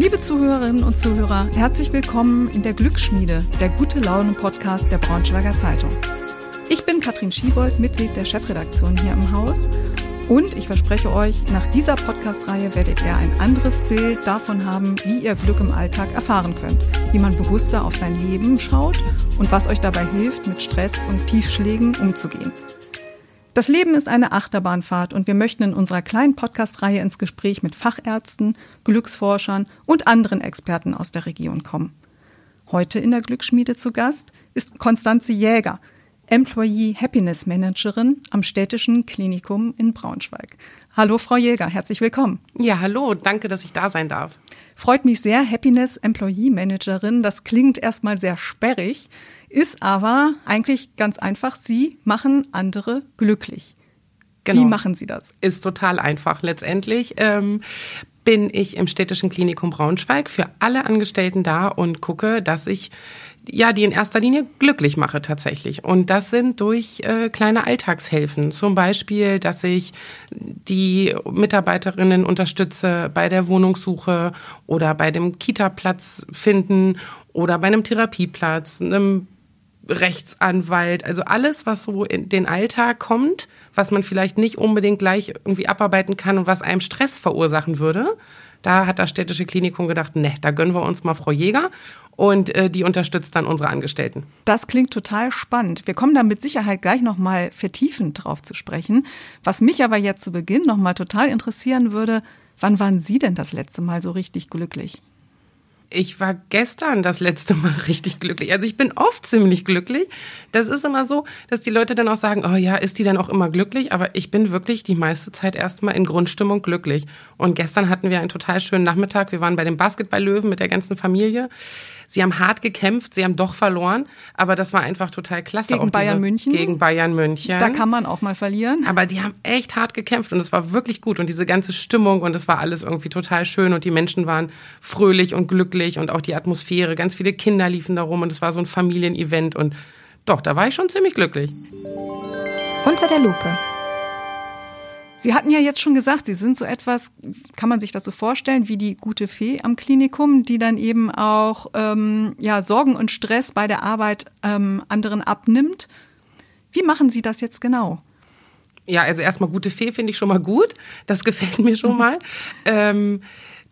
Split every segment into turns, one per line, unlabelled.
Liebe Zuhörerinnen und Zuhörer, herzlich willkommen in der Glücksschmiede, der gute Laune Podcast der Braunschweiger Zeitung. Ich bin Katrin Schiebold, Mitglied der Chefredaktion hier im Haus und ich verspreche euch, nach dieser Podcast-Reihe werdet ihr ein anderes Bild davon haben, wie ihr Glück im Alltag erfahren könnt, wie man bewusster auf sein Leben schaut und was euch dabei hilft, mit Stress und Tiefschlägen umzugehen. Das Leben ist eine Achterbahnfahrt und wir möchten in unserer kleinen Podcast-Reihe ins Gespräch mit Fachärzten, Glücksforschern und anderen Experten aus der Region kommen. Heute in der Glücksschmiede zu Gast ist Konstanze Jäger, Employee Happiness Managerin am Städtischen Klinikum in Braunschweig. Hallo, Frau Jäger, herzlich willkommen.
Ja, hallo, danke, dass ich da sein darf.
Freut mich sehr, Happiness Employee Managerin. Das klingt erstmal sehr sperrig. Ist aber eigentlich ganz einfach, Sie machen andere glücklich. Genau. Wie machen Sie das?
Ist total einfach. Letztendlich ähm, bin ich im städtischen Klinikum Braunschweig für alle Angestellten da und gucke, dass ich ja, die in erster Linie glücklich mache tatsächlich. Und das sind durch äh, kleine Alltagshilfen. Zum Beispiel, dass ich die Mitarbeiterinnen unterstütze bei der Wohnungssuche oder bei dem Kita-Platz finden oder bei einem Therapieplatz, einem Rechtsanwalt, also alles, was so in den Alltag kommt, was man vielleicht nicht unbedingt gleich irgendwie abarbeiten kann und was einem Stress verursachen würde. Da hat das städtische Klinikum gedacht, ne, da gönnen wir uns mal Frau Jäger und äh, die unterstützt dann unsere Angestellten.
Das klingt total spannend. Wir kommen da mit Sicherheit gleich noch mal vertiefend drauf zu sprechen. Was mich aber jetzt zu Beginn noch mal total interessieren würde, wann waren Sie denn das letzte Mal so richtig glücklich?
Ich war gestern das letzte Mal richtig glücklich. Also ich bin oft ziemlich glücklich. Das ist immer so, dass die Leute dann auch sagen, oh ja, ist die dann auch immer glücklich? Aber ich bin wirklich die meiste Zeit erstmal in Grundstimmung glücklich. Und gestern hatten wir einen total schönen Nachmittag. Wir waren bei den Basketballlöwen mit der ganzen Familie. Sie haben hart gekämpft, sie haben doch verloren, aber das war einfach total klasse.
Gegen Bayern München?
Gegen Bayern München.
Da kann man auch mal verlieren.
Aber die haben echt hart gekämpft und es war wirklich gut und diese ganze Stimmung und es war alles irgendwie total schön und die Menschen waren fröhlich und glücklich und auch die Atmosphäre, ganz viele Kinder liefen da rum und es war so ein Familienevent und doch, da war ich schon ziemlich glücklich.
Unter der Lupe.
Sie hatten ja jetzt schon gesagt, Sie sind so etwas, kann man sich das so vorstellen, wie die gute Fee am Klinikum, die dann eben auch ähm, ja, Sorgen und Stress bei der Arbeit ähm, anderen abnimmt. Wie machen Sie das jetzt genau?
Ja, also erstmal gute Fee finde ich schon mal gut. Das gefällt mir schon mal. ähm,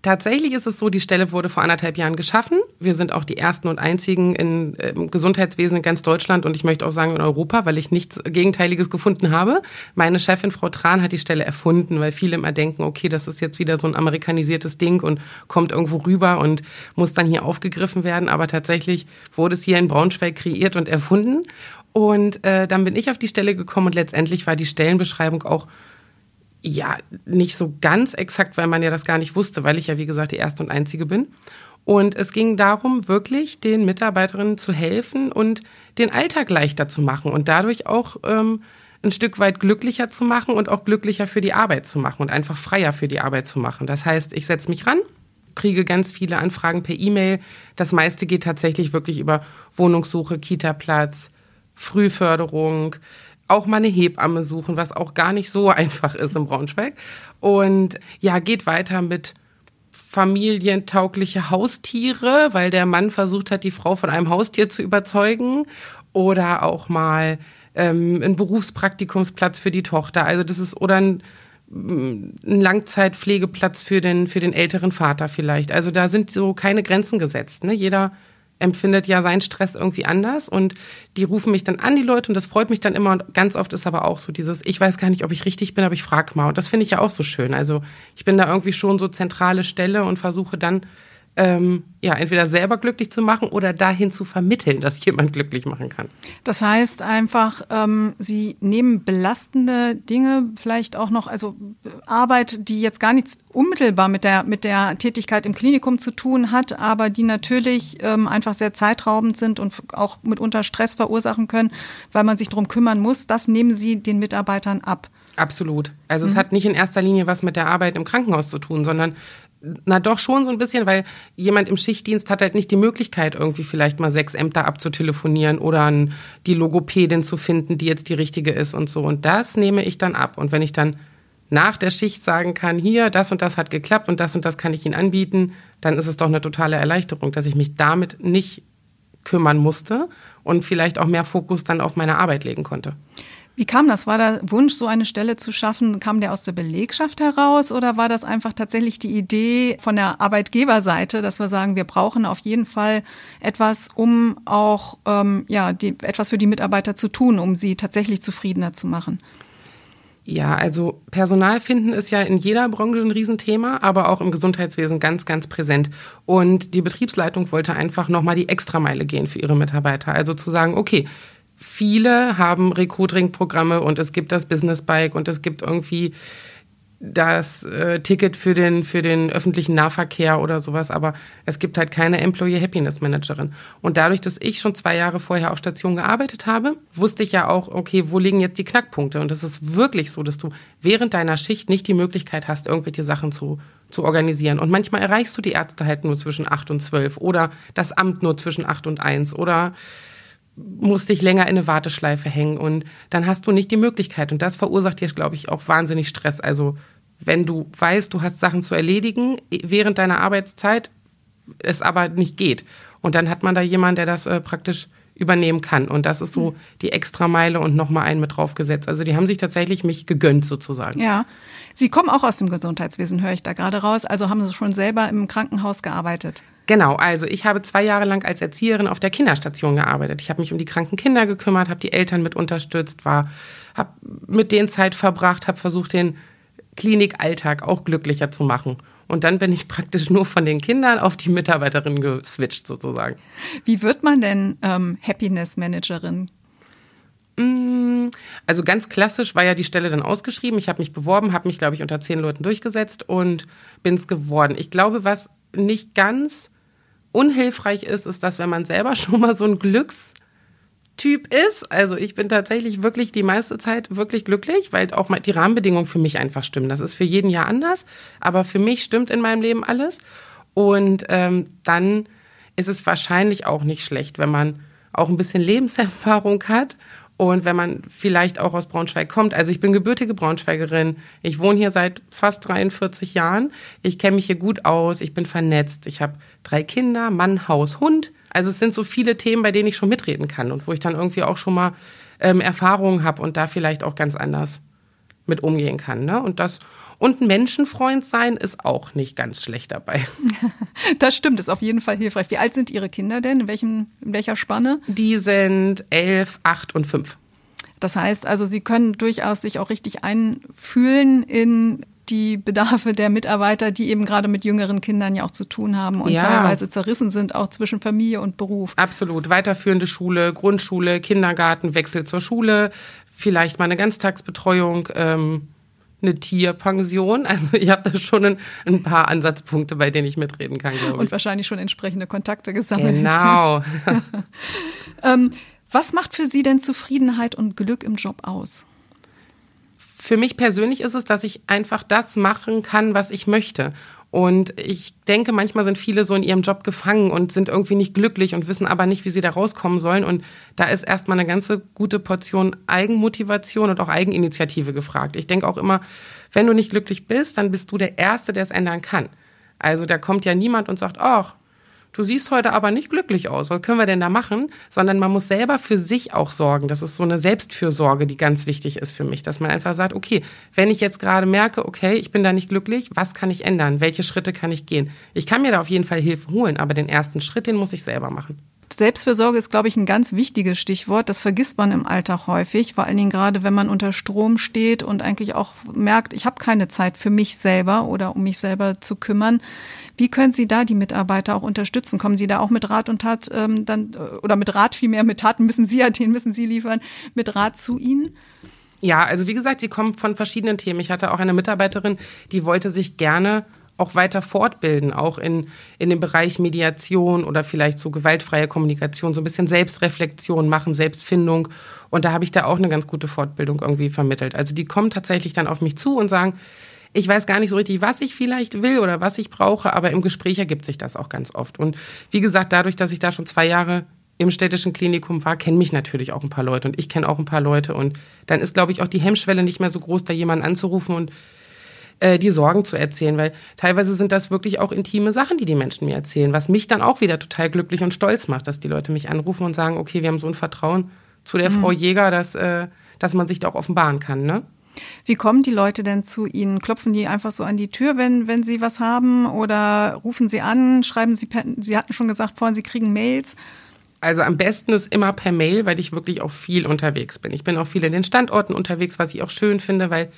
Tatsächlich ist es so, die Stelle wurde vor anderthalb Jahren geschaffen. Wir sind auch die ersten und einzigen in, im Gesundheitswesen in ganz Deutschland und ich möchte auch sagen in Europa, weil ich nichts Gegenteiliges gefunden habe. Meine Chefin, Frau Tran, hat die Stelle erfunden, weil viele immer denken, okay, das ist jetzt wieder so ein amerikanisiertes Ding und kommt irgendwo rüber und muss dann hier aufgegriffen werden. Aber tatsächlich wurde es hier in Braunschweig kreiert und erfunden. Und äh, dann bin ich auf die Stelle gekommen und letztendlich war die Stellenbeschreibung auch ja, nicht so ganz exakt, weil man ja das gar nicht wusste, weil ich ja, wie gesagt, die erste und einzige bin. Und es ging darum, wirklich den Mitarbeiterinnen zu helfen und den Alltag leichter zu machen und dadurch auch ähm, ein Stück weit glücklicher zu machen und auch glücklicher für die Arbeit zu machen und einfach freier für die Arbeit zu machen. Das heißt, ich setze mich ran, kriege ganz viele Anfragen per E-Mail. Das meiste geht tatsächlich wirklich über Wohnungssuche, Kita-Platz, Frühförderung, auch mal eine Hebamme suchen, was auch gar nicht so einfach ist im Braunschweig. Und ja, geht weiter mit familientaugliche Haustiere, weil der Mann versucht hat, die Frau von einem Haustier zu überzeugen. Oder auch mal ähm, ein Berufspraktikumsplatz für die Tochter. Also das ist, oder ein, ein Langzeitpflegeplatz für den, für den älteren Vater vielleicht. Also da sind so keine Grenzen gesetzt. Ne? Jeder empfindet ja seinen Stress irgendwie anders und die rufen mich dann an, die Leute, und das freut mich dann immer. Und ganz oft ist aber auch so dieses, ich weiß gar nicht, ob ich richtig bin, aber ich frage mal. Und das finde ich ja auch so schön. Also ich bin da irgendwie schon so zentrale Stelle und versuche dann ähm, ja, entweder selber glücklich zu machen oder dahin zu vermitteln, dass jemand glücklich machen kann.
Das heißt einfach, ähm, Sie nehmen belastende Dinge vielleicht auch noch, also Arbeit, die jetzt gar nichts unmittelbar mit der, mit der Tätigkeit im Klinikum zu tun hat, aber die natürlich ähm, einfach sehr zeitraubend sind und auch mitunter Stress verursachen können, weil man sich darum kümmern muss. Das nehmen Sie den Mitarbeitern ab.
Absolut. Also mhm. es hat nicht in erster Linie was mit der Arbeit im Krankenhaus zu tun, sondern na doch schon so ein bisschen, weil jemand im Schichtdienst hat halt nicht die Möglichkeit, irgendwie vielleicht mal sechs Ämter abzutelefonieren oder die Logopädin zu finden, die jetzt die richtige ist und so. Und das nehme ich dann ab. Und wenn ich dann nach der Schicht sagen kann, hier, das und das hat geklappt und das und das kann ich Ihnen anbieten, dann ist es doch eine totale Erleichterung, dass ich mich damit nicht kümmern musste und vielleicht auch mehr Fokus dann auf meine Arbeit legen konnte.
Wie kam das? War der Wunsch, so eine Stelle zu schaffen, kam der aus der Belegschaft heraus oder war das einfach tatsächlich die Idee von der Arbeitgeberseite, dass wir sagen, wir brauchen auf jeden Fall etwas, um auch ähm, ja, die, etwas für die Mitarbeiter zu tun, um sie tatsächlich zufriedener zu machen?
Ja, also Personal finden ist ja in jeder Branche ein Riesenthema, aber auch im Gesundheitswesen ganz, ganz präsent. Und die Betriebsleitung wollte einfach nochmal die Extrameile gehen für ihre Mitarbeiter. Also zu sagen, okay, viele haben Recruiting-Programme und es gibt das Business Bike und es gibt irgendwie das äh, Ticket für den, für den öffentlichen Nahverkehr oder sowas, aber es gibt halt keine Employee Happiness Managerin. Und dadurch, dass ich schon zwei Jahre vorher auf Station gearbeitet habe, wusste ich ja auch, okay, wo liegen jetzt die Knackpunkte? Und es ist wirklich so, dass du während deiner Schicht nicht die Möglichkeit hast, irgendwelche Sachen zu, zu organisieren. Und manchmal erreichst du die Ärzte halt nur zwischen acht und zwölf oder das Amt nur zwischen acht und eins oder musst dich länger in eine Warteschleife hängen und dann hast du nicht die Möglichkeit. Und das verursacht dir, glaube ich, auch wahnsinnig Stress. Also wenn du weißt, du hast Sachen zu erledigen während deiner Arbeitszeit, es aber nicht geht. Und dann hat man da jemanden, der das äh, praktisch übernehmen kann. Und das ist so die Extrameile und nochmal einen mit draufgesetzt. Also die haben sich tatsächlich mich gegönnt sozusagen.
Ja. Sie kommen auch aus dem Gesundheitswesen, höre ich da gerade raus. Also haben Sie schon selber im Krankenhaus gearbeitet?
Genau, also ich habe zwei Jahre lang als Erzieherin auf der Kinderstation gearbeitet. Ich habe mich um die kranken Kinder gekümmert, habe die Eltern mit unterstützt, war, habe mit denen Zeit verbracht, habe versucht, den Klinikalltag auch glücklicher zu machen. Und dann bin ich praktisch nur von den Kindern auf die Mitarbeiterin geswitcht sozusagen.
Wie wird man denn ähm, Happiness Managerin?
Mm, also ganz klassisch war ja die Stelle dann ausgeschrieben. Ich habe mich beworben, habe mich, glaube ich, unter zehn Leuten durchgesetzt und bin es geworden. Ich glaube, was nicht ganz unhilfreich ist, ist, dass wenn man selber schon mal so ein Glückstyp ist, also ich bin tatsächlich wirklich die meiste Zeit wirklich glücklich, weil auch die Rahmenbedingungen für mich einfach stimmen. Das ist für jeden Jahr anders, aber für mich stimmt in meinem Leben alles. Und ähm, dann ist es wahrscheinlich auch nicht schlecht, wenn man auch ein bisschen Lebenserfahrung hat und wenn man vielleicht auch aus Braunschweig kommt, also ich bin gebürtige Braunschweigerin, ich wohne hier seit fast 43 Jahren, ich kenne mich hier gut aus, ich bin vernetzt, ich habe drei Kinder, Mann, Haus, Hund. Also es sind so viele Themen, bei denen ich schon mitreden kann und wo ich dann irgendwie auch schon mal ähm, Erfahrungen habe und da vielleicht auch ganz anders mit umgehen kann. Ne? Und das und ein Menschenfreund sein ist auch nicht ganz schlecht dabei.
Das stimmt, ist auf jeden Fall hilfreich. Wie alt sind Ihre Kinder denn? In, welchem, in welcher Spanne?
Die sind elf, acht und fünf.
Das heißt also, Sie können durchaus sich auch richtig einfühlen in die Bedarfe der Mitarbeiter, die eben gerade mit jüngeren Kindern ja auch zu tun haben und ja. teilweise zerrissen sind, auch zwischen Familie und Beruf.
Absolut. Weiterführende Schule, Grundschule, Kindergarten, Wechsel zur Schule, vielleicht mal eine Ganztagsbetreuung. Ähm eine Tierpension. Also ich habe da schon ein, ein, paar Ansatzpunkte, bei denen ich mitreden kann, ich.
Und wahrscheinlich schon entsprechende Kontakte gesammelt.
Genau.
ähm, was macht für Sie denn Zufriedenheit und Glück im Job aus?
Für mich persönlich ist es, dass ich einfach das machen kann, was ich möchte. Und ich denke, manchmal sind viele so in ihrem Job gefangen und sind irgendwie nicht glücklich und wissen aber nicht, wie sie da rauskommen sollen. Und da ist erstmal eine ganze gute Portion Eigenmotivation und auch Eigeninitiative gefragt. Ich denke auch immer, wenn du nicht glücklich bist, dann bist du der Erste, der es ändern kann. Also da kommt ja niemand und sagt, ach, du siehst heute aber nicht glücklich aus, was können wir denn da machen? Sondern man muss selber für sich auch sorgen. Das ist so eine Selbstfürsorge, die ganz wichtig ist für mich, dass man einfach sagt, okay, wenn ich jetzt gerade merke, okay, ich bin da nicht glücklich, was kann ich ändern? Welche Schritte kann ich gehen? Ich kann mir da auf jeden Fall Hilfe holen, aber den ersten Schritt, den muss ich selber machen.
Selbstfürsorge ist, glaube ich, ein ganz wichtiges Stichwort. Das vergisst man im Alltag häufig, vor allen Dingen gerade, wenn man unter Strom steht und eigentlich auch merkt, ich habe keine Zeit für mich selber oder um mich selber zu kümmern. Wie können Sie da die Mitarbeiter auch unterstützen? Kommen Sie da auch mit Rat und Tat ähm, dann äh, oder mit Rat vielmehr, mit Taten müssen Sie ja, den müssen Sie liefern, mit Rat zu Ihnen?
Ja, also wie gesagt, sie kommen von verschiedenen Themen. Ich hatte auch eine Mitarbeiterin, die wollte sich gerne auch weiter fortbilden, auch in, in dem Bereich Mediation oder vielleicht so gewaltfreie Kommunikation, so ein bisschen Selbstreflexion machen, Selbstfindung. Und da habe ich da auch eine ganz gute Fortbildung irgendwie vermittelt. Also die kommen tatsächlich dann auf mich zu und sagen, ich weiß gar nicht so richtig, was ich vielleicht will oder was ich brauche, aber im Gespräch ergibt sich das auch ganz oft. Und wie gesagt, dadurch, dass ich da schon zwei Jahre im städtischen Klinikum war, kennen mich natürlich auch ein paar Leute und ich kenne auch ein paar Leute. Und dann ist, glaube ich, auch die Hemmschwelle nicht mehr so groß, da jemanden anzurufen und äh, die Sorgen zu erzählen, weil teilweise sind das wirklich auch intime Sachen, die die Menschen mir erzählen, was mich dann auch wieder total glücklich und stolz macht, dass die Leute mich anrufen und sagen, okay, wir haben so ein Vertrauen zu der mhm. Frau Jäger, dass, äh, dass man sich da auch offenbaren kann, ne?
Wie kommen die Leute denn zu Ihnen? Klopfen die einfach so an die Tür, wenn, wenn sie was haben? Oder rufen sie an? Schreiben sie, per, Sie hatten schon gesagt vorhin, Sie kriegen Mails.
Also am besten ist immer per Mail, weil ich wirklich auch viel unterwegs bin. Ich bin auch viel in den Standorten unterwegs, was ich auch schön finde, weil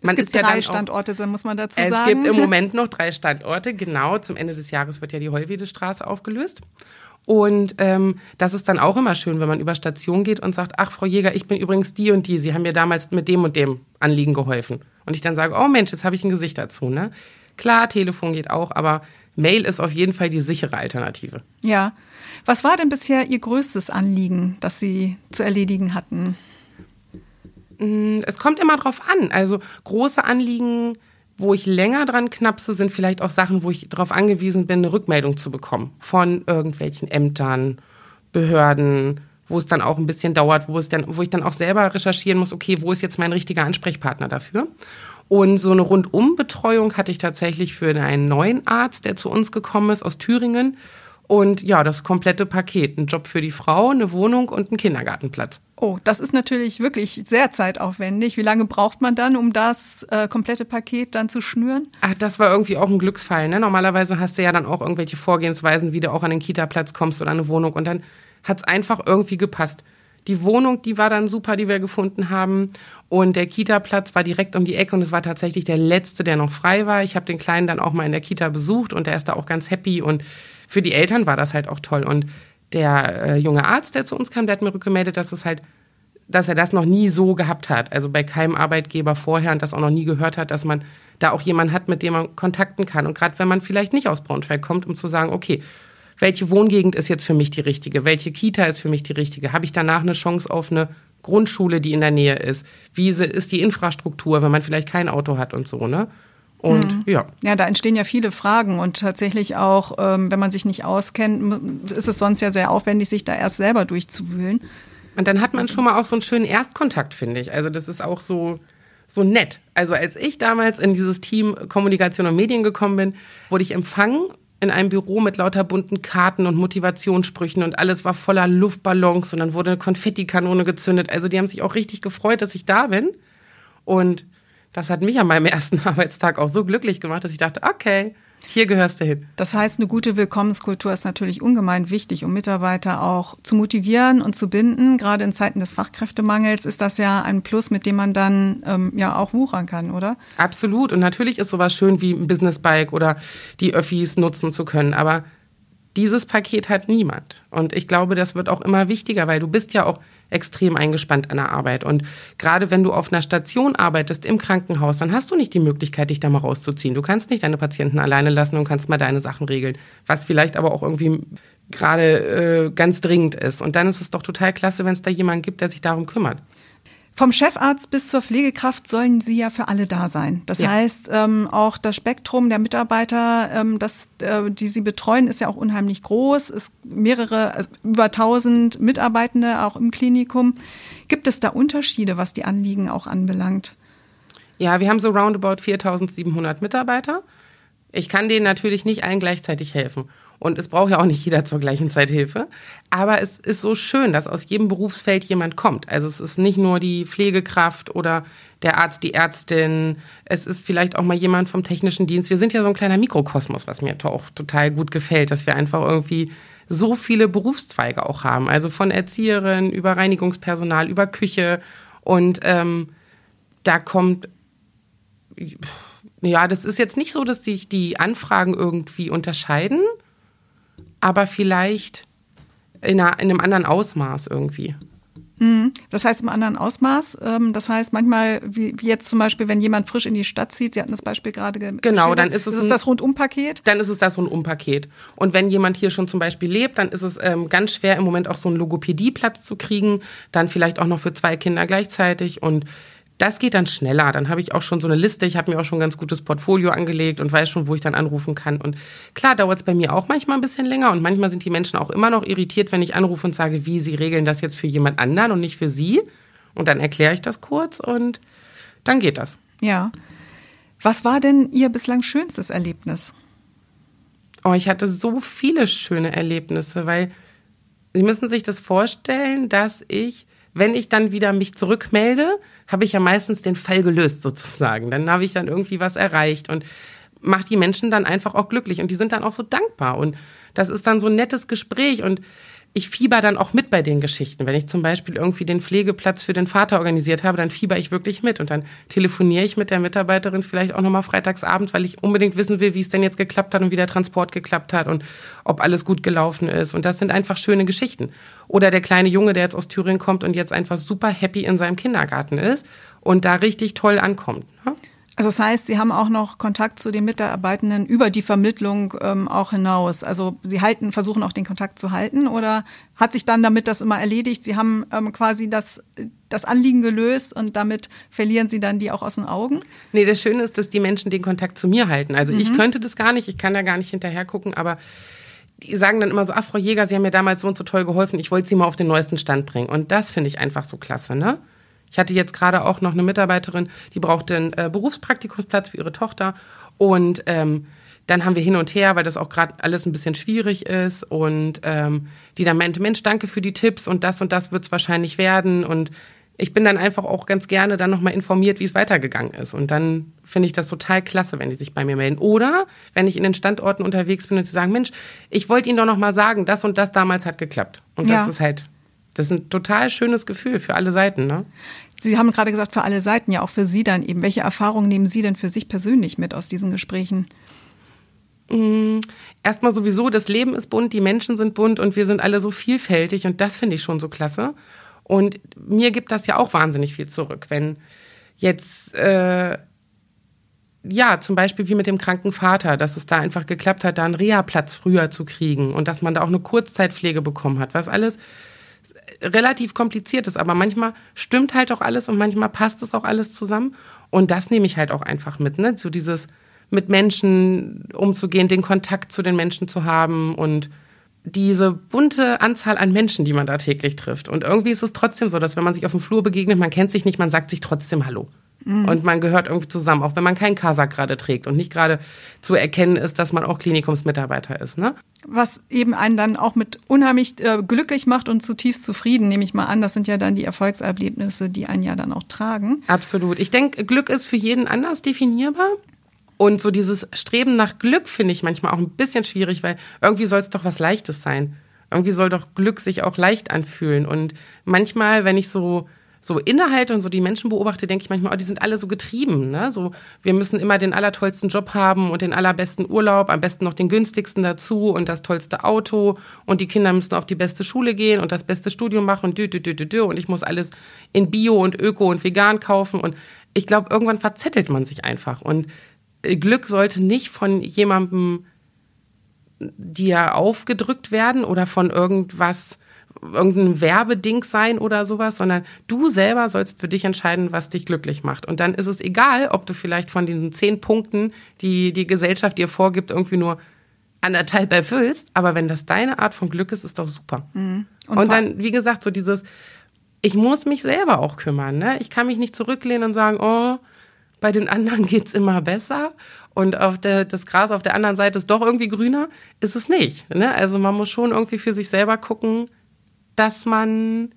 man
es gibt
ist ja
drei
dann
Standorte,
auch,
muss man dazu
es
sagen.
Es gibt im Moment noch drei Standorte, genau. Zum Ende des Jahres wird ja die Heuwedestraße aufgelöst. Und ähm, das ist dann auch immer schön, wenn man über Station geht und sagt, ach, Frau Jäger, ich bin übrigens die und die. Sie haben mir damals mit dem und dem Anliegen geholfen. Und ich dann sage, oh Mensch, jetzt habe ich ein Gesicht dazu. Ne? Klar, Telefon geht auch, aber Mail ist auf jeden Fall die sichere Alternative.
Ja. Was war denn bisher Ihr größtes Anliegen, das Sie zu erledigen hatten?
Mm, es kommt immer drauf an. Also große Anliegen wo ich länger dran knapse, sind vielleicht auch Sachen, wo ich darauf angewiesen bin, eine Rückmeldung zu bekommen von irgendwelchen Ämtern, Behörden, wo es dann auch ein bisschen dauert, wo, es dann, wo ich dann auch selber recherchieren muss, okay, wo ist jetzt mein richtiger Ansprechpartner dafür? Und so eine Rundumbetreuung hatte ich tatsächlich für einen neuen Arzt, der zu uns gekommen ist aus Thüringen. Und ja, das komplette Paket. Ein Job für die Frau, eine Wohnung und einen Kindergartenplatz.
Oh, das ist natürlich wirklich sehr zeitaufwendig. Wie lange braucht man dann, um das äh, komplette Paket dann zu schnüren?
Ach, das war irgendwie auch ein Glücksfall. Ne? Normalerweise hast du ja dann auch irgendwelche Vorgehensweisen, wie du auch an den Kita-Platz kommst oder eine Wohnung. Und dann hat es einfach irgendwie gepasst. Die Wohnung, die war dann super, die wir gefunden haben. Und der Kita-Platz war direkt um die Ecke und es war tatsächlich der letzte, der noch frei war. Ich habe den Kleinen dann auch mal in der Kita besucht und der ist da auch ganz happy und für die Eltern war das halt auch toll. Und der äh, junge Arzt, der zu uns kam, der hat mir rückgemeldet, dass es halt, dass er das noch nie so gehabt hat. Also bei keinem Arbeitgeber vorher und das auch noch nie gehört hat, dass man da auch jemanden hat, mit dem man kontakten kann. Und gerade wenn man vielleicht nicht aus Braunschweig kommt, um zu sagen, okay, welche Wohngegend ist jetzt für mich die richtige? Welche Kita ist für mich die richtige? Habe ich danach eine Chance auf eine Grundschule, die in der Nähe ist? Wie ist die Infrastruktur, wenn man vielleicht kein Auto hat und so, ne? Und mhm. ja.
Ja, da entstehen ja viele Fragen und tatsächlich auch, ähm, wenn man sich nicht auskennt, ist es sonst ja sehr aufwendig, sich da erst selber durchzuwühlen.
Und dann hat man schon mal auch so einen schönen Erstkontakt, finde ich. Also das ist auch so, so nett. Also als ich damals in dieses Team Kommunikation und Medien gekommen bin, wurde ich empfangen in einem Büro mit lauter bunten Karten und Motivationssprüchen und alles war voller Luftballons und dann wurde eine Konfettikanone gezündet. Also die haben sich auch richtig gefreut, dass ich da bin. Und das hat mich an meinem ersten Arbeitstag auch so glücklich gemacht, dass ich dachte, okay, hier gehörst du hin.
Das heißt, eine gute Willkommenskultur ist natürlich ungemein wichtig, um Mitarbeiter auch zu motivieren und zu binden. Gerade in Zeiten des Fachkräftemangels ist das ja ein Plus, mit dem man dann ähm, ja auch wuchern kann, oder?
Absolut. Und natürlich ist sowas schön wie ein Businessbike oder die Öffis nutzen zu können. Aber dieses Paket hat niemand. Und ich glaube, das wird auch immer wichtiger, weil du bist ja auch extrem eingespannt an der Arbeit. Und gerade wenn du auf einer Station arbeitest, im Krankenhaus, dann hast du nicht die Möglichkeit, dich da mal rauszuziehen. Du kannst nicht deine Patienten alleine lassen und kannst mal deine Sachen regeln. Was vielleicht aber auch irgendwie gerade äh, ganz dringend ist. Und dann ist es doch total klasse, wenn es da jemanden gibt, der sich darum kümmert.
Vom Chefarzt bis zur Pflegekraft sollen sie ja für alle da sein. Das ja. heißt, ähm, auch das Spektrum der Mitarbeiter, ähm, das, äh, die sie betreuen, ist ja auch unheimlich groß. Es mehrere, also über 1000 Mitarbeitende auch im Klinikum. Gibt es da Unterschiede, was die Anliegen auch anbelangt?
Ja, wir haben so roundabout 4700 Mitarbeiter. Ich kann denen natürlich nicht allen gleichzeitig helfen. Und es braucht ja auch nicht jeder zur gleichen Zeit Hilfe. Aber es ist so schön, dass aus jedem Berufsfeld jemand kommt. Also es ist nicht nur die Pflegekraft oder der Arzt, die Ärztin. Es ist vielleicht auch mal jemand vom technischen Dienst. Wir sind ja so ein kleiner Mikrokosmos, was mir auch total gut gefällt, dass wir einfach irgendwie so viele Berufszweige auch haben. Also von Erzieherin über Reinigungspersonal, über Küche. Und ähm, da kommt ja, das ist jetzt nicht so, dass sich die Anfragen irgendwie unterscheiden, aber vielleicht in, einer, in einem anderen Ausmaß irgendwie.
Mhm. Das heißt im anderen Ausmaß. Ähm, das heißt manchmal, wie jetzt zum Beispiel, wenn jemand frisch in die Stadt zieht, Sie hatten das Beispiel gerade
Genau, dann ist es
ist das Rundumpaket.
Dann ist es das Rundumpaket. Und wenn jemand hier schon zum Beispiel lebt, dann ist es ähm, ganz schwer im Moment auch so einen Logopädieplatz zu kriegen. Dann vielleicht auch noch für zwei Kinder gleichzeitig und das geht dann schneller. Dann habe ich auch schon so eine Liste. Ich habe mir auch schon ein ganz gutes Portfolio angelegt und weiß schon, wo ich dann anrufen kann. Und klar dauert es bei mir auch manchmal ein bisschen länger. Und manchmal sind die Menschen auch immer noch irritiert, wenn ich anrufe und sage, wie, sie regeln das jetzt für jemand anderen und nicht für sie. Und dann erkläre ich das kurz und dann geht das.
Ja. Was war denn Ihr bislang schönstes Erlebnis?
Oh, ich hatte so viele schöne Erlebnisse, weil Sie müssen sich das vorstellen, dass ich, wenn ich dann wieder mich zurückmelde, habe ich ja meistens den Fall gelöst sozusagen. Dann habe ich dann irgendwie was erreicht und mache die Menschen dann einfach auch glücklich und die sind dann auch so dankbar und das ist dann so ein nettes Gespräch und ich fieber dann auch mit bei den Geschichten. Wenn ich zum Beispiel irgendwie den Pflegeplatz für den Vater organisiert habe, dann fieber ich wirklich mit und dann telefoniere ich mit der Mitarbeiterin vielleicht auch nochmal freitagsabends, weil ich unbedingt wissen will, wie es denn jetzt geklappt hat und wie der Transport geklappt hat und ob alles gut gelaufen ist. Und das sind einfach schöne Geschichten. Oder der kleine Junge, der jetzt aus Thüringen kommt und jetzt einfach super happy in seinem Kindergarten ist und da richtig toll ankommt. Ne?
Also das heißt, Sie haben auch noch Kontakt zu den Mitarbeitenden über die Vermittlung ähm, auch hinaus. Also Sie halten, versuchen auch den Kontakt zu halten oder hat sich dann damit das immer erledigt? Sie haben ähm, quasi das, das Anliegen gelöst und damit verlieren Sie dann die auch aus den Augen?
Nee, das Schöne ist, dass die Menschen den Kontakt zu mir halten. Also mhm. ich könnte das gar nicht, ich kann da gar nicht hinterher gucken, aber die sagen dann immer so, ach Frau Jäger, Sie haben mir damals so und so toll geholfen, ich wollte Sie mal auf den neuesten Stand bringen. Und das finde ich einfach so klasse, ne? Ich hatte jetzt gerade auch noch eine Mitarbeiterin, die brauchte einen äh, Berufspraktikumsplatz für ihre Tochter. Und ähm, dann haben wir hin und her, weil das auch gerade alles ein bisschen schwierig ist. Und ähm, die dann meinte, Mensch, danke für die Tipps und das und das wird es wahrscheinlich werden. Und ich bin dann einfach auch ganz gerne dann nochmal informiert, wie es weitergegangen ist. Und dann finde ich das total klasse, wenn die sich bei mir melden. Oder wenn ich in den Standorten unterwegs bin und sie sagen, Mensch, ich wollte Ihnen doch nochmal sagen, das und das damals hat geklappt. Und das ja. ist halt das ist ein total schönes Gefühl für alle Seiten, ne?
Sie haben gerade gesagt, für alle Seiten, ja auch für Sie dann eben. Welche Erfahrungen nehmen Sie denn für sich persönlich mit aus diesen Gesprächen?
Mm, erstmal sowieso, das Leben ist bunt, die Menschen sind bunt und wir sind alle so vielfältig und das finde ich schon so klasse. Und mir gibt das ja auch wahnsinnig viel zurück, wenn jetzt, äh, ja, zum Beispiel wie mit dem kranken Vater, dass es da einfach geklappt hat, da einen Reha-Platz früher zu kriegen und dass man da auch eine Kurzzeitpflege bekommen hat, was alles relativ kompliziert ist, aber manchmal stimmt halt auch alles und manchmal passt es auch alles zusammen. Und das nehme ich halt auch einfach mit, ne? So dieses mit Menschen umzugehen, den Kontakt zu den Menschen zu haben und diese bunte Anzahl an Menschen, die man da täglich trifft. Und irgendwie ist es trotzdem so, dass wenn man sich auf dem Flur begegnet, man kennt sich nicht, man sagt sich trotzdem Hallo. Mhm. Und man gehört irgendwie zusammen, auch wenn man keinen Kasak gerade trägt und nicht gerade zu erkennen ist, dass man auch Klinikumsmitarbeiter ist. Ne?
Was eben einen dann auch mit unheimlich äh, glücklich macht und zutiefst zufrieden, nehme ich mal an. Das sind ja dann die Erfolgserlebnisse, die einen ja dann auch tragen.
Absolut. Ich denke, Glück ist für jeden anders definierbar. Und so dieses Streben nach Glück finde ich manchmal auch ein bisschen schwierig, weil irgendwie soll es doch was Leichtes sein. Irgendwie soll doch Glück sich auch leicht anfühlen. Und manchmal, wenn ich so so innehalte und so die Menschen beobachte, denke ich manchmal, oh, die sind alle so getrieben. Ne? So, wir müssen immer den allertollsten Job haben und den allerbesten Urlaub, am besten noch den günstigsten dazu und das tollste Auto und die Kinder müssen auf die beste Schule gehen und das beste Studium machen und dü, dü, dü, dü, dü, und ich muss alles in Bio und Öko und vegan kaufen und ich glaube, irgendwann verzettelt man sich einfach und Glück sollte nicht von jemandem dir aufgedrückt werden oder von irgendwas irgendein Werbeding sein oder sowas, sondern du selber sollst für dich entscheiden, was dich glücklich macht. Und dann ist es egal, ob du vielleicht von diesen zehn Punkten, die die Gesellschaft dir vorgibt, irgendwie nur anderthalb erfüllst. Aber wenn das deine Art von Glück ist, ist doch super. Mhm. Und, und dann, wie gesagt, so dieses, ich muss mich selber auch kümmern. Ne? Ich kann mich nicht zurücklehnen und sagen, oh, bei den anderen geht's immer besser und auf der, das Gras auf der anderen Seite ist doch irgendwie grüner, ist es nicht. Ne? Also man muss schon irgendwie für sich selber gucken, dass man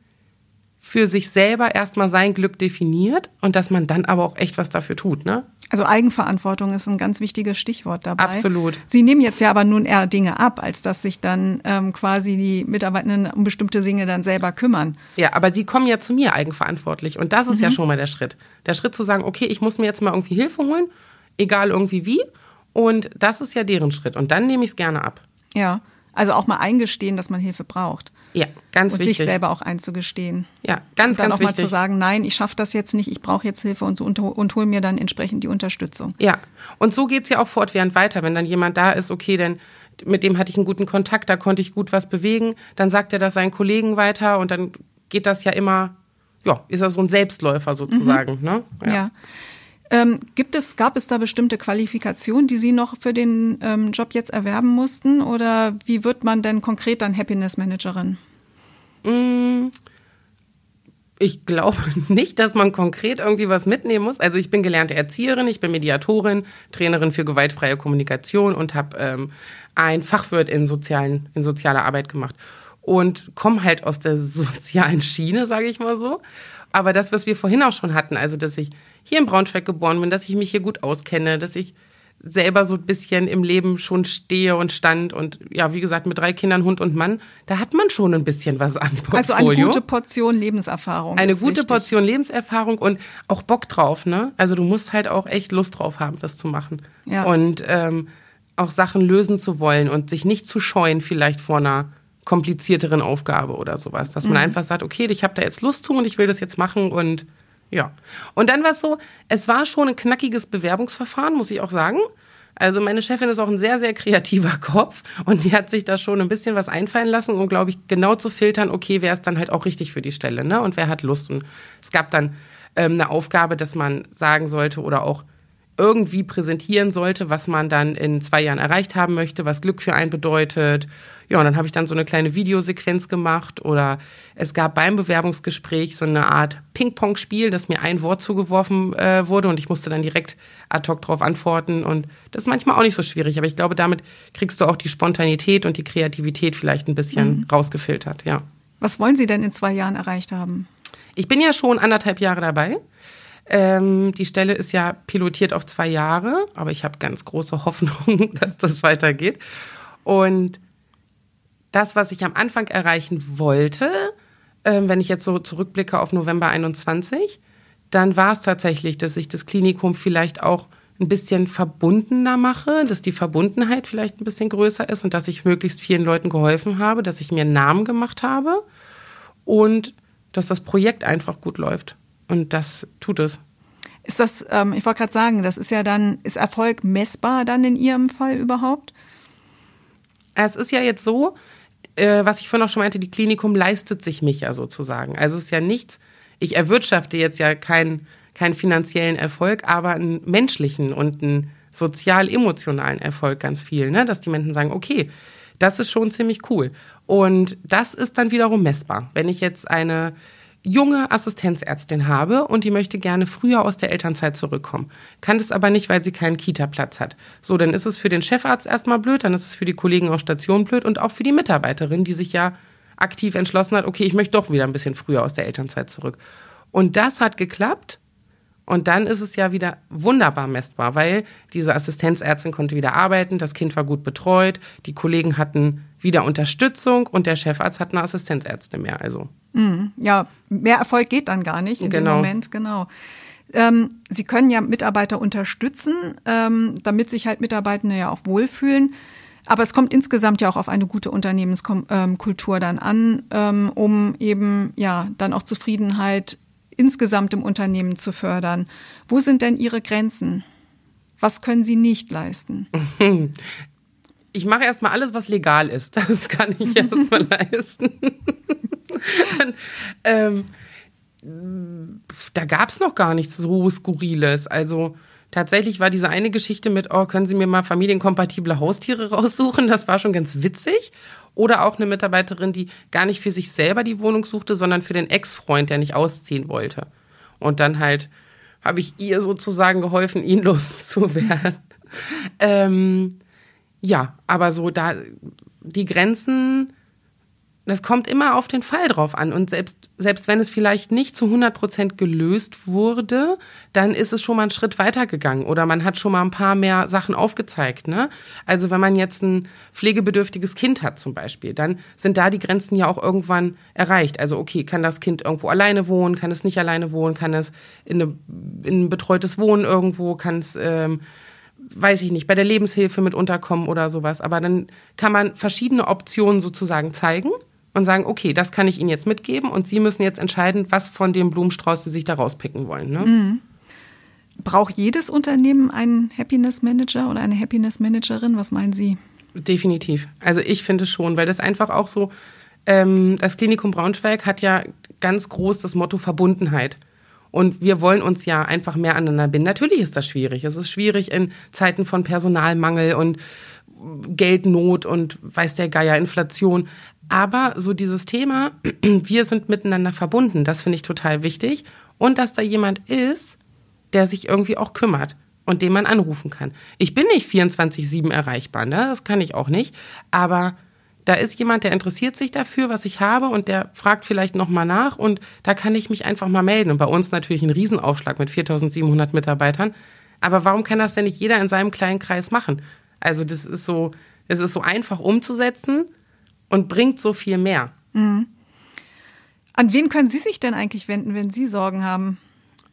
für sich selber erstmal sein Glück definiert und dass man dann aber auch echt was dafür tut, ne?
Also Eigenverantwortung ist ein ganz wichtiges Stichwort dabei.
Absolut.
Sie nehmen jetzt ja aber nun eher Dinge ab, als dass sich dann ähm, quasi die Mitarbeitenden um bestimmte Dinge dann selber kümmern.
Ja, aber sie kommen ja zu mir eigenverantwortlich und das ist mhm. ja schon mal der Schritt. Der Schritt zu sagen, okay, ich muss mir jetzt mal irgendwie Hilfe holen, egal irgendwie wie und das ist ja deren Schritt und dann nehme ich es gerne ab.
Ja, also auch mal eingestehen, dass man Hilfe braucht.
Ja, ganz
und
wichtig.
Und sich selber auch einzugestehen.
Ja, ganz, und dann
ganz auch mal zu sagen, nein, ich schaffe das jetzt nicht, ich brauche jetzt Hilfe und, so, und, und hol mir dann entsprechend die Unterstützung.
Ja, und so geht es ja auch fortwährend weiter. Wenn dann jemand da ist, okay, denn mit dem hatte ich einen guten Kontakt, da konnte ich gut was bewegen, dann sagt er das seinen Kollegen weiter und dann geht das ja immer, ja, ist er so ein Selbstläufer sozusagen. Mhm. Ne?
ja. ja. Ähm, gibt es, gab es da bestimmte Qualifikationen, die Sie noch für den ähm, Job jetzt erwerben mussten? Oder wie wird man denn konkret dann Happiness Managerin?
Mm, ich glaube nicht, dass man konkret irgendwie was mitnehmen muss. Also ich bin gelernte Erzieherin, ich bin Mediatorin, Trainerin für gewaltfreie Kommunikation und habe ähm, ein Fachwirt in, sozialen, in sozialer Arbeit gemacht und komme halt aus der sozialen Schiene, sage ich mal so. Aber das, was wir vorhin auch schon hatten, also dass ich hier in Braunschweig geboren bin, dass ich mich hier gut auskenne, dass ich selber so ein bisschen im Leben schon stehe und stand und ja, wie gesagt, mit drei Kindern, Hund und Mann, da hat man schon ein bisschen was an Portfolio.
Also eine gute Portion Lebenserfahrung.
Eine gute wichtig. Portion Lebenserfahrung und auch Bock drauf, ne? Also du musst halt auch echt Lust drauf haben, das zu machen. Ja. Und ähm, auch Sachen lösen zu wollen und sich nicht zu scheuen, vielleicht vor einer komplizierteren Aufgabe oder sowas. Dass man mhm. einfach sagt, okay, ich habe da jetzt Lust zu und ich will das jetzt machen und ja. Und dann war es so, es war schon ein knackiges Bewerbungsverfahren, muss ich auch sagen. Also meine Chefin ist auch ein sehr, sehr kreativer Kopf und die hat sich da schon ein bisschen was einfallen lassen, um, glaube ich, genau zu filtern, okay, wer ist dann halt auch richtig für die Stelle, ne? Und wer hat Lust. Und es gab dann ähm, eine Aufgabe, dass man sagen sollte oder auch irgendwie präsentieren sollte, was man dann in zwei Jahren erreicht haben möchte, was Glück für einen bedeutet. Ja, und dann habe ich dann so eine kleine Videosequenz gemacht oder es gab beim Bewerbungsgespräch so eine Art Ping-Pong-Spiel, dass mir ein Wort zugeworfen äh, wurde und ich musste dann direkt ad hoc darauf antworten und das ist manchmal auch nicht so schwierig, aber ich glaube, damit kriegst du auch die Spontanität und die Kreativität vielleicht ein bisschen mhm. rausgefiltert, ja.
Was wollen Sie denn in zwei Jahren erreicht haben?
Ich bin ja schon anderthalb Jahre dabei. Ähm, die Stelle ist ja pilotiert auf zwei Jahre, aber ich habe ganz große Hoffnung, dass das weitergeht. Und das, was ich am Anfang erreichen wollte, äh, wenn ich jetzt so zurückblicke auf November 21, dann war es tatsächlich, dass ich das Klinikum vielleicht auch ein bisschen verbundener mache, dass die Verbundenheit vielleicht ein bisschen größer ist und dass ich möglichst vielen Leuten geholfen habe, dass ich mir einen Namen gemacht habe und dass das Projekt einfach gut läuft. Und das tut es.
Ist das, ähm, ich wollte gerade sagen, das ist ja dann, ist Erfolg messbar dann in Ihrem Fall überhaupt?
Es ist ja jetzt so, äh, was ich vorhin auch schon meinte, die Klinikum leistet sich mich ja sozusagen. Also es ist ja nichts, ich erwirtschafte jetzt ja keinen keinen finanziellen Erfolg, aber einen menschlichen und einen sozial-emotionalen Erfolg ganz viel, ne? dass die Menschen sagen, okay, das ist schon ziemlich cool. Und das ist dann wiederum messbar. Wenn ich jetzt eine junge Assistenzärztin habe und die möchte gerne früher aus der Elternzeit zurückkommen, kann das aber nicht, weil sie keinen Kita-Platz hat. So, dann ist es für den Chefarzt erstmal blöd, dann ist es für die Kollegen auf Station blöd und auch für die Mitarbeiterin, die sich ja aktiv entschlossen hat, okay, ich möchte doch wieder ein bisschen früher aus der Elternzeit zurück. Und das hat geklappt. Und dann ist es ja wieder wunderbar messbar, weil diese Assistenzärztin konnte wieder arbeiten, das Kind war gut betreut, die Kollegen hatten wieder Unterstützung und der Chefarzt hat eine Assistenzärztin mehr. Also
Mhm. Ja, mehr Erfolg geht dann gar nicht in genau. dem Moment, genau. Ähm, Sie können ja Mitarbeiter unterstützen, ähm, damit sich halt Mitarbeitende ja auch wohlfühlen. Aber es kommt insgesamt ja auch auf eine gute Unternehmenskultur dann an, ähm, um eben ja dann auch Zufriedenheit insgesamt im Unternehmen zu fördern. Wo sind denn Ihre Grenzen? Was können Sie nicht leisten?
Ich mache erstmal alles, was legal ist. Das kann ich erstmal leisten. ähm, da gab es noch gar nichts so Skurriles. Also tatsächlich war diese eine Geschichte mit, oh, können Sie mir mal familienkompatible Haustiere raussuchen? Das war schon ganz witzig. Oder auch eine Mitarbeiterin, die gar nicht für sich selber die Wohnung suchte, sondern für den Ex-Freund, der nicht ausziehen wollte. Und dann halt habe ich ihr sozusagen geholfen, ihn loszuwerden. ähm, ja, aber so da die Grenzen das kommt immer auf den Fall drauf an. Und selbst, selbst wenn es vielleicht nicht zu 100 Prozent gelöst wurde, dann ist es schon mal einen Schritt weitergegangen oder man hat schon mal ein paar mehr Sachen aufgezeigt. Ne? Also wenn man jetzt ein pflegebedürftiges Kind hat zum Beispiel, dann sind da die Grenzen ja auch irgendwann erreicht. Also okay, kann das Kind irgendwo alleine wohnen, kann es nicht alleine wohnen, kann es in, eine, in ein betreutes Wohnen irgendwo, kann es... Ähm, weiß ich nicht, bei der Lebenshilfe mit unterkommen oder sowas. Aber dann kann man verschiedene Optionen sozusagen zeigen und sagen, okay, das kann ich Ihnen jetzt mitgeben und Sie müssen jetzt entscheiden, was von dem Blumenstrauß Sie sich da rauspicken wollen. Ne? Mhm.
Braucht jedes Unternehmen einen Happiness Manager oder eine Happiness Managerin? Was meinen Sie?
Definitiv. Also ich finde schon, weil das einfach auch so, ähm, das Klinikum Braunschweig hat ja ganz groß das Motto Verbundenheit. Und wir wollen uns ja einfach mehr aneinander binden. Natürlich ist das schwierig. Es ist schwierig in Zeiten von Personalmangel und Geldnot und weiß der Geier, Inflation. Aber so dieses Thema, wir sind miteinander verbunden, das finde ich total wichtig. Und dass da jemand ist, der sich irgendwie auch kümmert und den man anrufen kann. Ich bin nicht 24-7 erreichbar, ne? das kann ich auch nicht. Aber da ist jemand, der interessiert sich dafür, was ich habe und der fragt vielleicht nochmal nach und da kann ich mich einfach mal melden. Und bei uns natürlich ein Riesenaufschlag mit 4700 Mitarbeitern. Aber warum kann das denn nicht jeder in seinem kleinen Kreis machen? Also das ist so, es ist so einfach umzusetzen und bringt so viel mehr. Mhm.
An wen können Sie sich denn eigentlich wenden, wenn Sie Sorgen haben?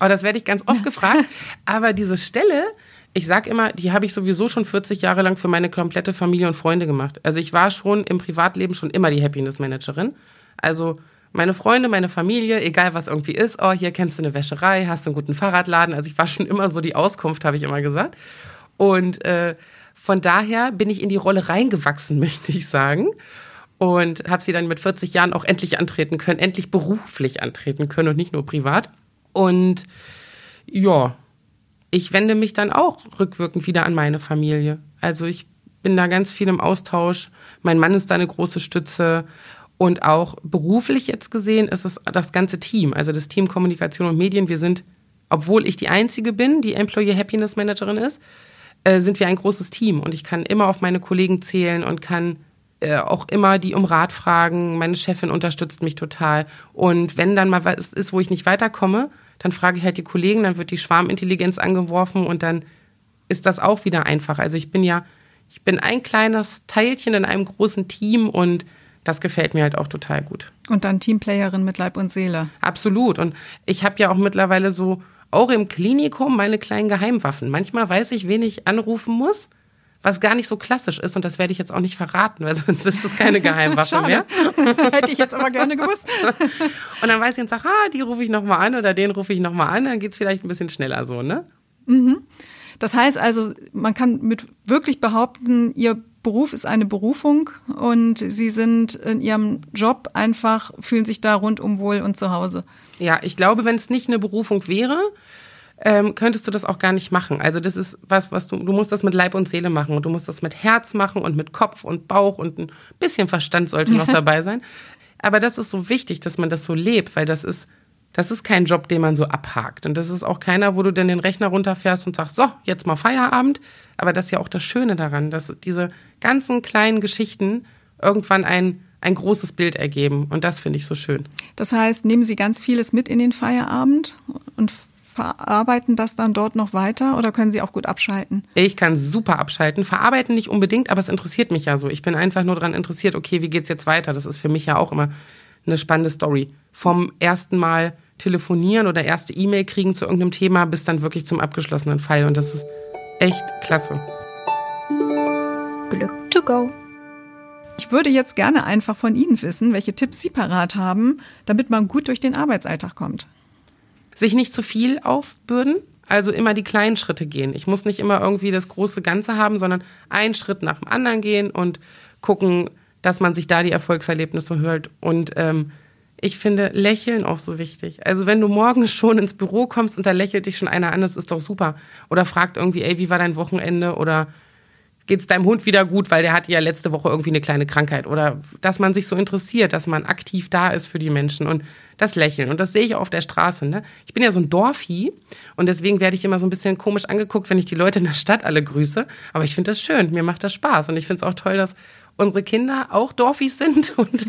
Oh, das werde ich ganz oft gefragt. Aber diese Stelle, ich sag immer, die habe ich sowieso schon 40 Jahre lang für meine komplette Familie und Freunde gemacht. Also ich war schon im Privatleben schon immer die Happiness Managerin. Also meine Freunde, meine Familie, egal was irgendwie ist, oh, hier kennst du eine Wäscherei, hast du einen guten Fahrradladen. Also ich war schon immer so die Auskunft, habe ich immer gesagt. Und äh, von daher bin ich in die Rolle reingewachsen, möchte ich sagen. Und habe sie dann mit 40 Jahren auch endlich antreten können, endlich beruflich antreten können und nicht nur privat. Und ja, ich wende mich dann auch rückwirkend wieder an meine Familie. Also ich bin da ganz viel im Austausch. Mein Mann ist da eine große Stütze. Und auch beruflich jetzt gesehen ist es das ganze Team, also das Team Kommunikation und Medien. Wir sind, obwohl ich die Einzige bin, die Employee Happiness Managerin ist, äh, sind wir ein großes Team und ich kann immer auf meine Kollegen zählen und kann äh, auch immer die um Rat fragen. Meine Chefin unterstützt mich total. Und wenn dann mal was ist, wo ich nicht weiterkomme, dann frage ich halt die Kollegen, dann wird die Schwarmintelligenz angeworfen und dann ist das auch wieder einfach. Also ich bin ja, ich bin ein kleines Teilchen in einem großen Team und das gefällt mir halt auch total gut.
Und dann Teamplayerin mit Leib und Seele.
Absolut. Und ich habe ja auch mittlerweile so auch im Klinikum meine kleinen Geheimwaffen. Manchmal weiß ich, wen ich anrufen muss, was gar nicht so klassisch ist und das werde ich jetzt auch nicht verraten, weil sonst ist es keine Geheimwaffe mehr.
Hätte ich jetzt aber gerne gewusst.
und dann weiß ich und sage, ah, die rufe ich nochmal an oder den rufe ich nochmal an, dann geht es vielleicht ein bisschen schneller so, ne?
Mhm. Das heißt also, man kann mit wirklich behaupten, ihr Beruf ist eine Berufung und sie sind in ihrem Job einfach, fühlen sich da rundum wohl und zu Hause.
Ja, ich glaube, wenn es nicht eine Berufung wäre, ähm, könntest du das auch gar nicht machen. Also das ist was, was du, du musst das mit Leib und Seele machen und du musst das mit Herz machen und mit Kopf und Bauch und ein bisschen Verstand sollte noch dabei sein. Aber das ist so wichtig, dass man das so lebt, weil das ist, das ist kein Job, den man so abhakt. Und das ist auch keiner, wo du dann den Rechner runterfährst und sagst, so, jetzt mal Feierabend. Aber das ist ja auch das Schöne daran, dass diese ganzen kleinen Geschichten irgendwann ein ein großes Bild ergeben. Und das finde ich so schön.
Das heißt, nehmen Sie ganz vieles mit in den Feierabend und verarbeiten das dann dort noch weiter oder können Sie auch gut abschalten?
Ich kann super abschalten. Verarbeiten nicht unbedingt, aber es interessiert mich ja so. Ich bin einfach nur daran interessiert, okay, wie geht es jetzt weiter? Das ist für mich ja auch immer eine spannende Story. Vom ersten Mal telefonieren oder erste E-Mail kriegen zu irgendeinem Thema bis dann wirklich zum abgeschlossenen Fall. Und das ist echt klasse.
Glück to go. Ich würde jetzt gerne einfach von Ihnen wissen, welche Tipps Sie parat haben, damit man gut durch den Arbeitsalltag kommt
sich nicht zu viel aufbürden, also immer die kleinen Schritte gehen. Ich muss nicht immer irgendwie das große Ganze haben, sondern einen Schritt nach dem anderen gehen und gucken, dass man sich da die Erfolgserlebnisse hört. Und ähm, ich finde Lächeln auch so wichtig. Also wenn du morgens schon ins Büro kommst und da lächelt dich schon einer an, das ist doch super. Oder fragt irgendwie, ey, wie war dein Wochenende? Oder geht es deinem Hund wieder gut, weil der hatte ja letzte Woche irgendwie eine kleine Krankheit. Oder dass man sich so interessiert, dass man aktiv da ist für die Menschen. Und das Lächeln. Und das sehe ich auch auf der Straße. Ne? Ich bin ja so ein Dorfi und deswegen werde ich immer so ein bisschen komisch angeguckt, wenn ich die Leute in der Stadt alle grüße. Aber ich finde das schön, mir macht das Spaß und ich finde es auch toll, dass unsere Kinder auch Dorfis sind und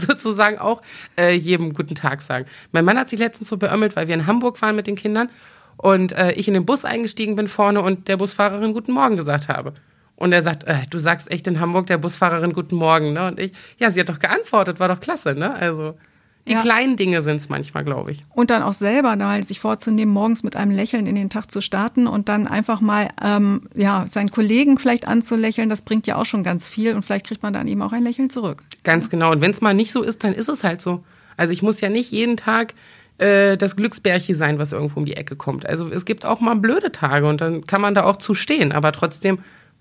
sozusagen auch äh, jedem guten Tag sagen. Mein Mann hat sich letztens so beömmelt, weil wir in Hamburg waren mit den Kindern und äh, ich in den Bus eingestiegen bin vorne und der Busfahrerin Guten Morgen gesagt habe. Und er sagt, äh, du sagst echt in Hamburg der Busfahrerin Guten Morgen, ne? Und ich, ja, sie hat doch geantwortet, war doch klasse, ne? Also die ja. kleinen Dinge sind es manchmal, glaube ich.
Und dann auch selber da sich vorzunehmen, morgens mit einem Lächeln in den Tag zu starten und dann einfach mal ähm, ja, seinen Kollegen vielleicht anzulächeln, das bringt ja auch schon ganz viel und vielleicht kriegt man dann eben auch ein Lächeln zurück.
Ganz genau. Und wenn es mal nicht so ist, dann ist es halt so. Also ich muss ja nicht jeden Tag äh, das Glücksbärchen sein, was irgendwo um die Ecke kommt. Also es gibt auch mal blöde Tage und dann kann man da auch zu stehen. Aber trotzdem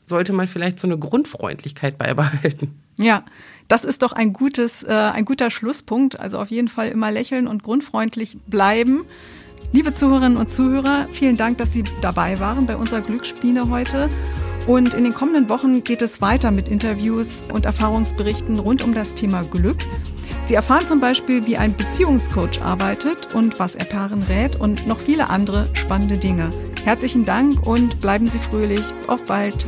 sollte man vielleicht so eine Grundfreundlichkeit beibehalten.
Ja, das ist doch ein gutes, äh, ein guter Schlusspunkt. Also auf jeden Fall immer lächeln und grundfreundlich bleiben. Liebe Zuhörerinnen und Zuhörer, vielen Dank, dass Sie dabei waren bei unserer Glücksspiele heute. Und in den kommenden Wochen geht es weiter mit Interviews und Erfahrungsberichten rund um das Thema Glück. Sie erfahren zum Beispiel, wie ein Beziehungscoach arbeitet und was er Paaren rät und noch viele andere spannende Dinge. Herzlichen Dank und bleiben Sie fröhlich. Auf bald.